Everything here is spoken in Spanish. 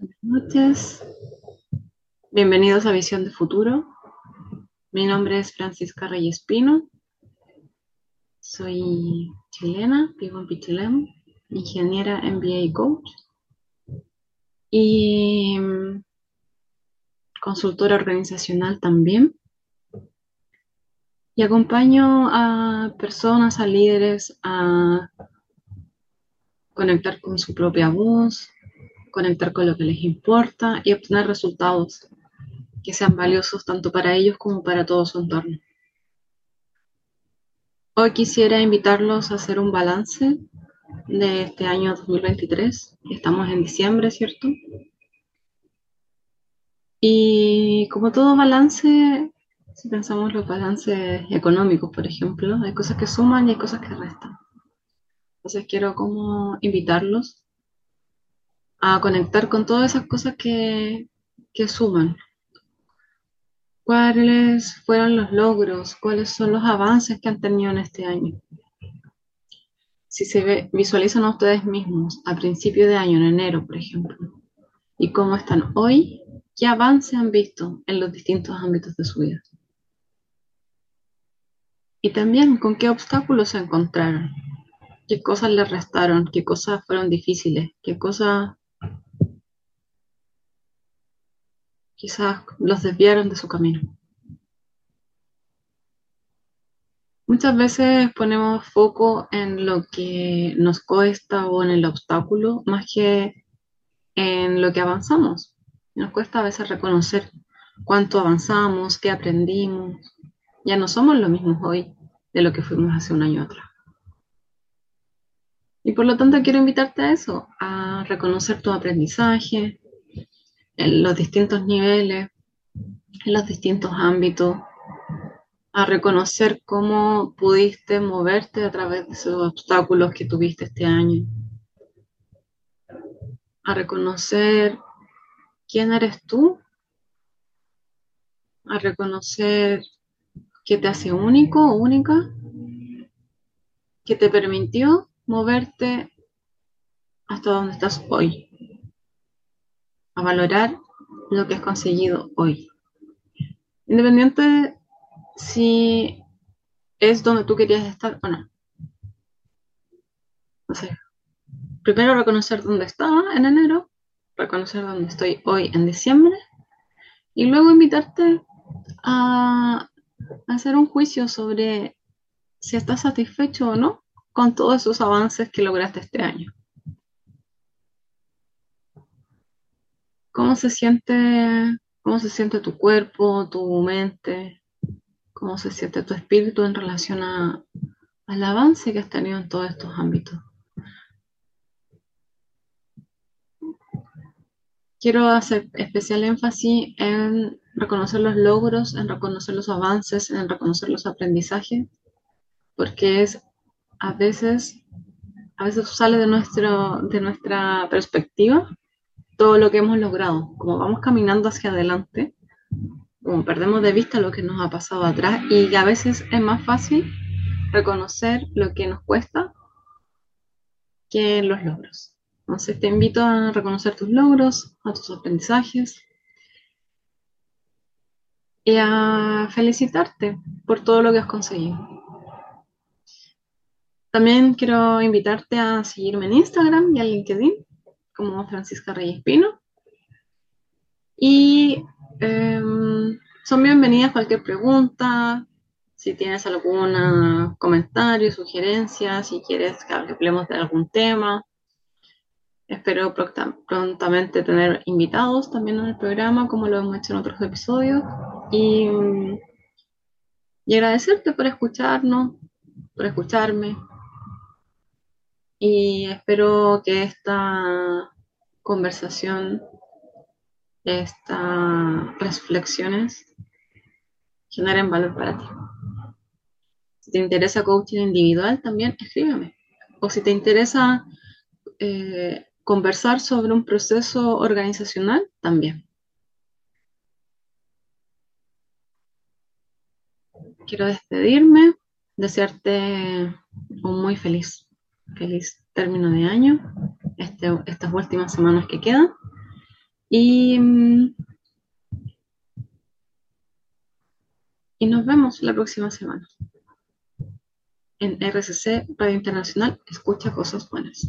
Buenas noches. Bienvenidos a Visión de Futuro. Mi nombre es Francisca Reyes Pino. Soy chilena, vivo en Pichilemu, ingeniera MBA coach. Y mm, consultora organizacional también. Y acompaño a personas, a líderes a conectar con su propia voz, conectar con lo que les importa y obtener resultados que sean valiosos tanto para ellos como para todo su entorno. Hoy quisiera invitarlos a hacer un balance de este año 2023. Estamos en diciembre, ¿cierto? Y como todo balance, si pensamos los balances económicos, por ejemplo, hay cosas que suman y hay cosas que restan. Entonces quiero como invitarlos a conectar con todas esas cosas que, que suman. ¿Cuáles fueron los logros? ¿Cuáles son los avances que han tenido en este año? Si se visualizan a ustedes mismos a principio de año, en enero, por ejemplo, y cómo están hoy, ¿qué avances han visto en los distintos ámbitos de su vida? Y también con qué obstáculos se encontraron, qué cosas les restaron, qué cosas fueron difíciles, qué cosas quizás los desviaron de su camino. Muchas veces ponemos foco en lo que nos cuesta o en el obstáculo más que en lo que avanzamos. Nos cuesta a veces reconocer cuánto avanzamos, qué aprendimos. Ya no somos lo mismo hoy de lo que fuimos hace un año atrás. Y por lo tanto quiero invitarte a eso, a reconocer tu aprendizaje, en los distintos niveles, en los distintos ámbitos, a reconocer cómo pudiste moverte a través de esos obstáculos que tuviste este año, a reconocer quién eres tú, a reconocer qué te hace único o única, que te permitió moverte hasta donde estás hoy a valorar lo que has conseguido hoy. Independiente si es donde tú querías estar o no. No sé. Primero reconocer dónde estaba en enero, reconocer dónde estoy hoy en diciembre, y luego invitarte a hacer un juicio sobre si estás satisfecho o no con todos esos avances que lograste este año. ¿Cómo se siente, cómo se siente tu cuerpo, tu mente? ¿Cómo se siente tu espíritu en relación al avance que has tenido en todos estos ámbitos? Quiero hacer especial énfasis en reconocer los logros, en reconocer los avances, en reconocer los aprendizajes, porque es a veces, a veces sale de, nuestro, de nuestra perspectiva todo lo que hemos logrado. Como vamos caminando hacia adelante, como perdemos de vista lo que nos ha pasado atrás y a veces es más fácil reconocer lo que nos cuesta que los logros. Entonces te invito a reconocer tus logros, a tus aprendizajes y a felicitarte por todo lo que has conseguido. También quiero invitarte a seguirme en Instagram y en LinkedIn como Francisca Reyes Pino. Y em, son bienvenidas cualquier pregunta, si tienes algún comentario, sugerencia, si quieres que hablemos de algún tema. Espero prontamente tener invitados también en el programa, como lo hemos hecho en otros episodios. Y, y agradecerte por escucharnos, por escucharme, y espero que esta conversación, estas reflexiones generen valor para ti. Si te interesa coaching individual, también escríbeme. O si te interesa eh, conversar sobre un proceso organizacional, también. Quiero despedirme, desearte un muy feliz feliz término de año, este, estas últimas semanas que quedan. Y, mm, y nos vemos la próxima semana en RCC Radio Internacional. Escucha cosas buenas.